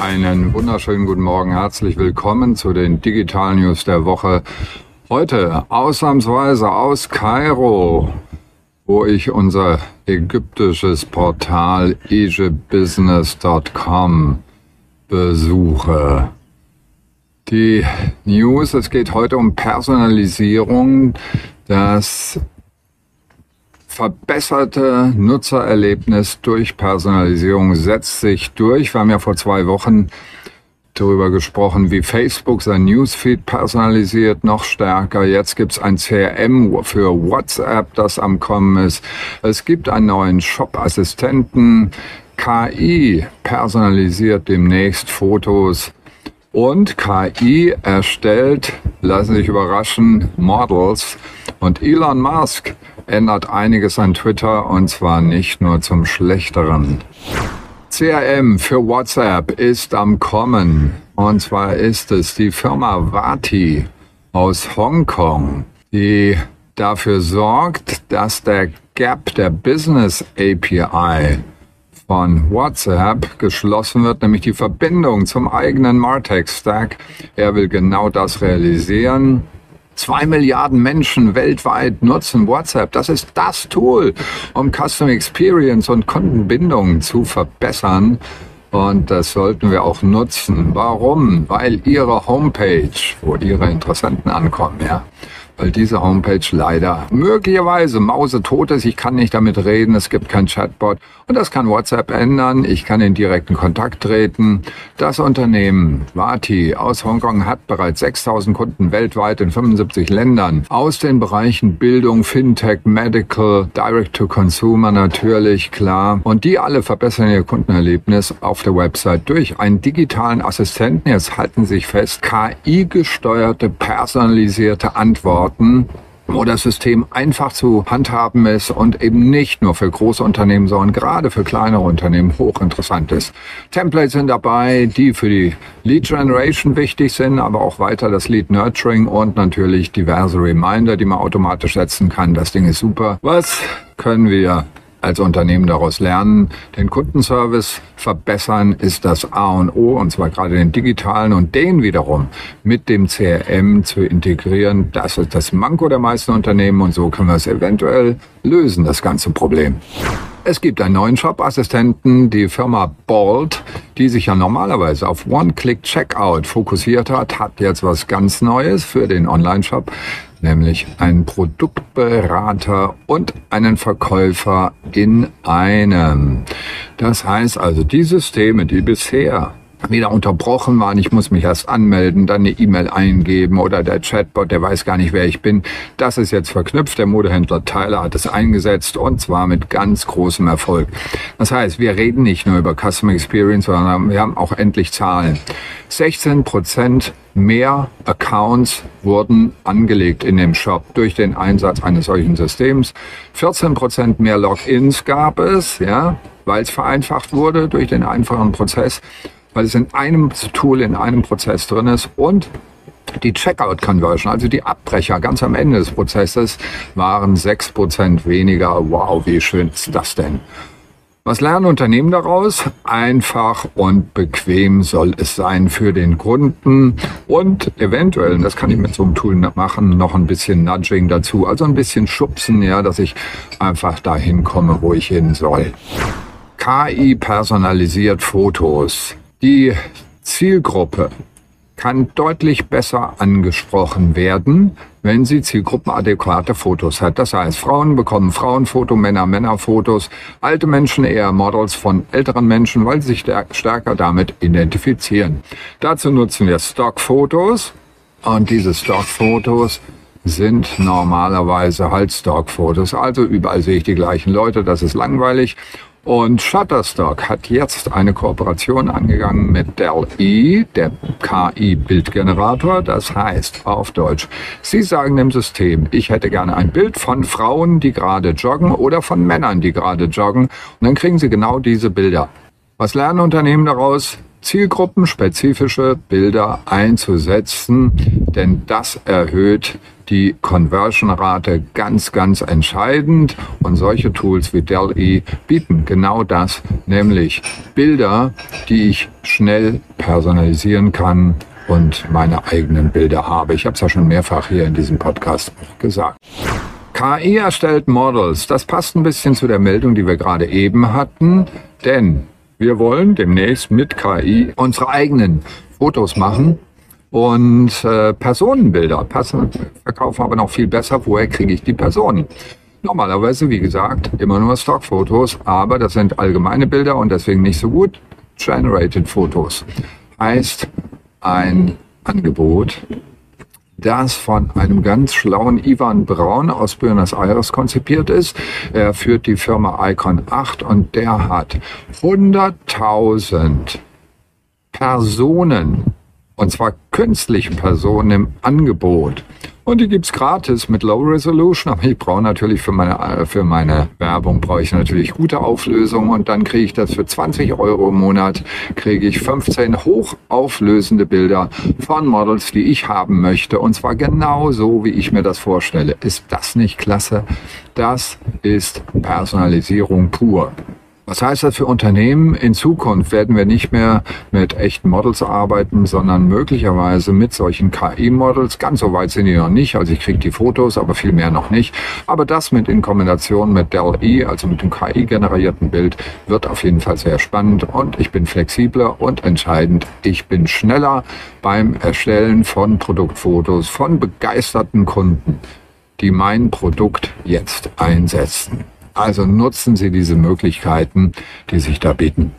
Einen wunderschönen guten Morgen. Herzlich willkommen zu den Digital News der Woche. Heute ausnahmsweise aus Kairo, wo ich unser ägyptisches Portal egyptbusiness.com besuche. Die News, es geht heute um Personalisierung, das verbesserte Nutzererlebnis durch Personalisierung setzt sich durch. Wir haben ja vor zwei Wochen darüber gesprochen, wie Facebook sein Newsfeed personalisiert, noch stärker. Jetzt gibt es ein CRM für WhatsApp, das am Kommen ist. Es gibt einen neuen Shop-Assistenten. KI personalisiert demnächst Fotos. Und KI erstellt, lassen sich überraschen, Models. Und Elon Musk ändert einiges an Twitter und zwar nicht nur zum Schlechteren. CRM für WhatsApp ist am Kommen. Und zwar ist es die Firma Vati aus Hongkong, die dafür sorgt, dass der Gap der Business API von WhatsApp geschlossen wird, nämlich die Verbindung zum eigenen Martech Stack. Er will genau das realisieren. Zwei Milliarden Menschen weltweit nutzen WhatsApp. Das ist das Tool, um Custom Experience und Kundenbindung zu verbessern. Und das sollten wir auch nutzen. Warum? Weil Ihre Homepage, wo Ihre Interessenten ankommen, ja, weil diese Homepage leider möglicherweise mausetot ist. Ich kann nicht damit reden, es gibt kein Chatbot und das kann WhatsApp ändern. Ich kann in direkten Kontakt treten. Das Unternehmen Vati aus Hongkong hat bereits 6000 Kunden weltweit in 75 Ländern aus den Bereichen Bildung, Fintech, Medical, Direct to Consumer natürlich, klar. Und die alle verbessern ihr Kundenerlebnis auf der Website durch einen digitalen Assistenten. Jetzt halten sich fest, KI-gesteuerte, personalisierte Antworten Daten wo das System einfach zu handhaben ist und eben nicht nur für große Unternehmen, sondern gerade für kleinere Unternehmen hochinteressant ist. Templates sind dabei, die für die Lead Generation wichtig sind, aber auch weiter das Lead Nurturing und natürlich diverse Reminder, die man automatisch setzen kann. Das Ding ist super. Was können wir als Unternehmen daraus lernen. Den Kundenservice verbessern ist das A und O, und zwar gerade den digitalen und den wiederum mit dem CRM zu integrieren. Das ist das Manko der meisten Unternehmen und so können wir es eventuell lösen, das ganze Problem. Es gibt einen neuen Shop-Assistenten, die Firma Bolt, die sich ja normalerweise auf One-Click-Checkout fokussiert hat, hat jetzt was ganz Neues für den Online-Shop nämlich einen Produktberater und einen Verkäufer in einem. Das heißt also, die Systeme, die bisher wieder unterbrochen waren. Ich muss mich erst anmelden, dann eine E-Mail eingeben oder der Chatbot, der weiß gar nicht, wer ich bin. Das ist jetzt verknüpft. Der Modehändler Tyler hat es eingesetzt und zwar mit ganz großem Erfolg. Das heißt, wir reden nicht nur über Customer Experience, sondern wir haben auch endlich Zahlen. 16 Prozent mehr Accounts wurden angelegt in dem Shop durch den Einsatz eines solchen Systems. 14 Prozent mehr Logins gab es, ja, weil es vereinfacht wurde durch den einfachen Prozess weil es in einem Tool, in einem Prozess drin ist und die Checkout-Conversion, also die Abbrecher ganz am Ende des Prozesses, waren 6% weniger. Wow, wie schön ist das denn? Was lernen Unternehmen daraus? Einfach und bequem soll es sein für den Kunden und eventuell, das kann ich mit so einem Tool machen, noch ein bisschen Nudging dazu, also ein bisschen schubsen, ja, dass ich einfach dahin komme, wo ich hin soll. KI personalisiert Fotos. Die Zielgruppe kann deutlich besser angesprochen werden, wenn sie zielgruppenadäquate Fotos hat. Das heißt, Frauen bekommen Frauenfoto, Männer Männerfotos, alte Menschen eher Models von älteren Menschen, weil sie sich stärker damit identifizieren. Dazu nutzen wir Stockfotos und diese Stockfotos sind normalerweise halt Stockfotos. Also überall sehe ich die gleichen Leute, das ist langweilig. Und Shutterstock hat jetzt eine Kooperation angegangen mit Dell-E, der KI-Bildgenerator. Das heißt auf Deutsch, Sie sagen dem System, ich hätte gerne ein Bild von Frauen, die gerade joggen oder von Männern, die gerade joggen. Und dann kriegen Sie genau diese Bilder. Was lernen Unternehmen daraus? zielgruppenspezifische Bilder einzusetzen, denn das erhöht die Conversion-Rate ganz, ganz entscheidend. Und solche Tools wie Dell-E bieten genau das, nämlich Bilder, die ich schnell personalisieren kann und meine eigenen Bilder habe. Ich habe es ja schon mehrfach hier in diesem Podcast gesagt. KI erstellt Models. Das passt ein bisschen zu der Meldung, die wir gerade eben hatten, denn wir wollen demnächst mit KI unsere eigenen Fotos machen und äh, Personenbilder. Passen, verkaufen aber noch viel besser. Woher kriege ich die Personen? Normalerweise, wie gesagt, immer nur Stockfotos, aber das sind allgemeine Bilder und deswegen nicht so gut. Generated Fotos heißt ein Angebot, das von einem ganz schlauen Ivan Braun aus Buenos Aires konzipiert ist. Er führt die Firma Icon 8 und der hat 100.000 Personen, und zwar künstliche Personen im Angebot. Und die gibt's gratis mit Low Resolution. Aber ich brauche natürlich für meine, äh, für meine Werbung brauche ich natürlich gute Auflösung. Und dann kriege ich das für 20 Euro im Monat, kriege ich 15 hochauflösende Bilder von Models, die ich haben möchte. Und zwar genau so, wie ich mir das vorstelle. Ist das nicht klasse? Das ist Personalisierung pur. Was heißt das für Unternehmen? In Zukunft werden wir nicht mehr mit echten Models arbeiten, sondern möglicherweise mit solchen KI-Models. Ganz so weit sind die noch nicht. Also ich kriege die Fotos, aber viel mehr noch nicht. Aber das mit in Kombination mit Dell-E, also mit dem KI-generierten Bild, wird auf jeden Fall sehr spannend. Und ich bin flexibler und entscheidend. Ich bin schneller beim Erstellen von Produktfotos von begeisterten Kunden, die mein Produkt jetzt einsetzen. Also nutzen Sie diese Möglichkeiten, die sich da bieten.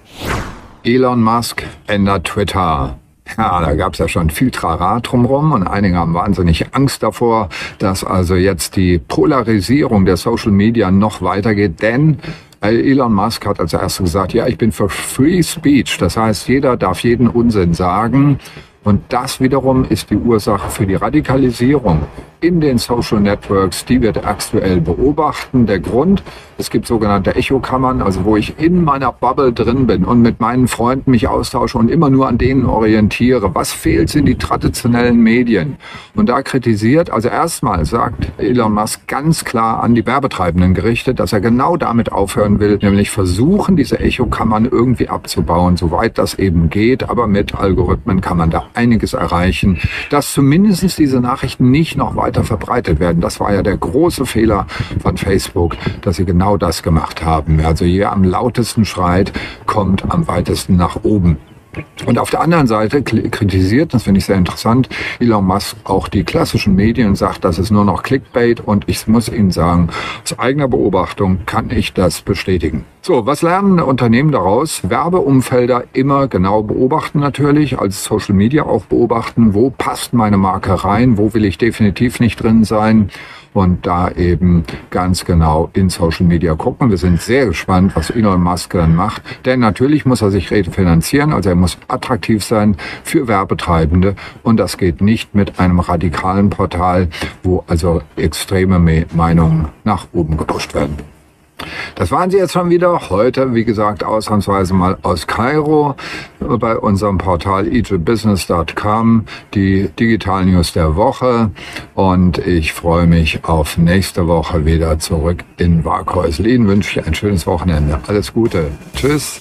Elon Musk ändert Twitter. Ja, da gab es ja schon viel Trara drumherum und einige haben wahnsinnig Angst davor, dass also jetzt die Polarisierung der Social Media noch weitergeht, denn Elon Musk hat als erstes gesagt, ja, ich bin für Free Speech. Das heißt, jeder darf jeden Unsinn sagen. Und das wiederum ist die Ursache für die Radikalisierung in den Social Networks, die wir aktuell beobachten. Der Grund, es gibt sogenannte Echokammern, also wo ich in meiner Bubble drin bin und mit meinen Freunden mich austausche und immer nur an denen orientiere. Was fehlt, sind die traditionellen Medien. Und da kritisiert, also erstmal sagt Elon Musk ganz klar an die Werbetreibenden gerichtet, dass er genau damit aufhören will, nämlich versuchen, diese Echokammern irgendwie abzubauen, soweit das eben geht. Aber mit Algorithmen kann man da einiges erreichen, dass zumindest diese Nachrichten nicht noch weiter weiter verbreitet werden. Das war ja der große Fehler von Facebook, dass sie genau das gemacht haben. Also hier am lautesten schreit, kommt am weitesten nach oben. Und auf der anderen Seite kritisiert, das finde ich sehr interessant, Elon Musk auch die klassischen Medien sagt, das ist nur noch Clickbait und ich muss Ihnen sagen, aus eigener Beobachtung kann ich das bestätigen. So, was lernen Unternehmen daraus? Werbeumfelder immer genau beobachten natürlich, als Social Media auch beobachten, wo passt meine Marke rein, wo will ich definitiv nicht drin sein und da eben ganz genau in Social Media gucken. Wir sind sehr gespannt, was Elon Musk dann macht, denn natürlich muss er sich refinanzieren, also er muss attraktiv sein für Werbetreibende und das geht nicht mit einem radikalen Portal, wo also extreme Meinungen nach oben gepusht werden. Das waren sie jetzt schon wieder. Heute, wie gesagt, ausnahmsweise mal aus Kairo bei unserem Portal egyptbusiness.com, die Digital News der Woche. Und ich freue mich auf nächste Woche wieder zurück in Waghäusl. Ihnen wünsche ich ein schönes Wochenende. Alles Gute. Tschüss.